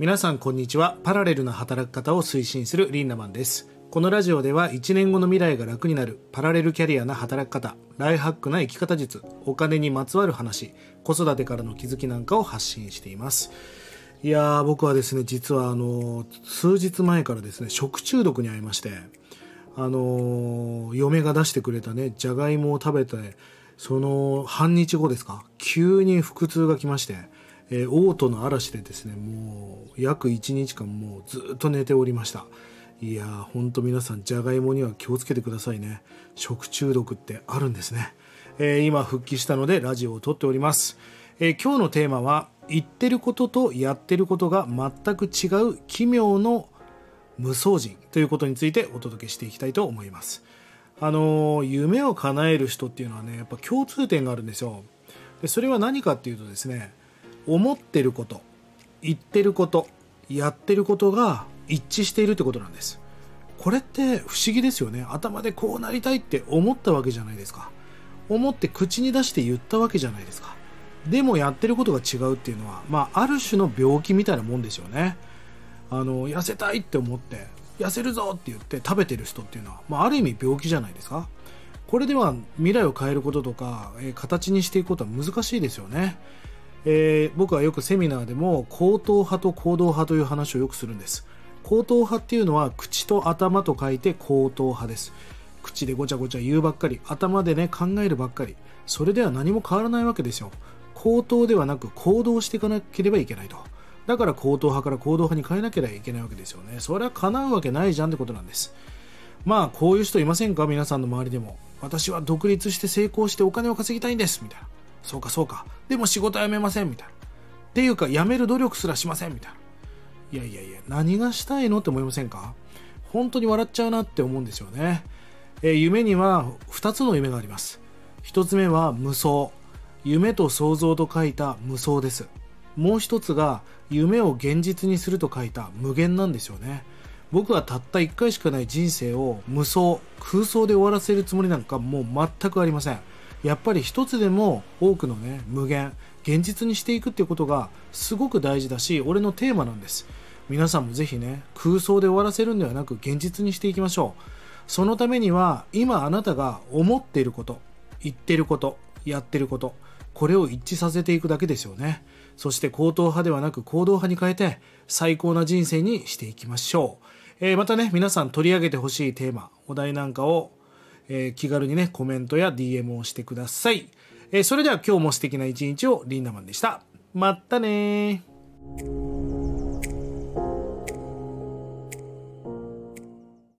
皆さんこんにちは。パラレルな働き方を推進するリンナマンです。このラジオでは1年後の未来が楽になるパラレルキャリアな働き方ライハックな生き方術お金にまつわる話子育てからの気づきなんかを発信しています。いやー僕はですね実はあの数日前からですね食中毒に遭いましてあの嫁が出してくれたねじゃがいもを食べてその半日後ですか急に腹痛が来ましてえー、嘔吐の嵐でですねもう約1日間もうずっと寝ておりました。いやーほんと皆さんじゃがいもには気をつけてくださいね。食中毒ってあるんですね、えー、今復帰したのでラジオを撮っております、えー、今日のテーマは言ってることとやってることが全く違う奇妙の無双人ということについてお届けしていきたいと思います。あの夢を叶える人っていうのはねやっぱ共通点があるんですよ。でそれは何かっていうとですね思ってること言ってることやってることが一致しているってことなんです。これって不思議ですよね。頭でこうなりたいって思ったわけじゃないですか。思って口に出して言ったわけじゃないですか。でもやってることが違うっていうのは、まあ、ある種の病気みたいなもんですよね。あの痩せたいって思って痩せるぞって言って食べてる人っていうのは、まあ、ある意味病気じゃないですか。これでは未来を変えることとか、えー、形にしていくことは難しいですよね。えー、僕はよくセミナーでも口頭派と行動派という話をよくするんです。口頭派っていうのは口と頭と書いて口頭派です。口でごちゃごちゃ言うばっかり頭でね考えるばっかり。それでは何も変わらないわけですよ。口頭ではなく行動していかなければいけないと。だから口頭派から行動派に変えなければいけないわけですよね。それは叶うわけないじゃんってことなんです。まあこういう人いませんか？皆さんの周りでも。私は独立して成功してお金を稼ぎたいんです。みたいな。そうかそうか。でも仕事辞めませんみたいな。っていうか、辞める努力すらしませんみたいな。いやいやいや、何がしたいのって思いませんか？本当に笑っちゃうなって思うんですよね。えー、夢には2つの夢があります。1つ目は無双。夢と想像と書いた無双です。もう1つが夢を現実にすると書いた無限なんですよね。僕はたった1回しかない人生を無双、空想で終わらせるつもりなんかもう全くありません。やっぱり一つでも多くのね無限現実にしていくっていうことがすごく大事だし俺のテーマなんです。皆さんもぜひね空想で終わらせるんではなく現実にしていきましょう。そのためには今あなたが思っていること言ってることやってることこれを一致させていくだけですよね。そして行動派ではなく行動派に変えて最高な人生にしていきましょう、えー、またね皆さん取り上げてほしいテーマお題なんかをえー、気軽にね、コメントや DM をしてください。えー、それでは今日も素敵な一日をリンダマンでした。まったね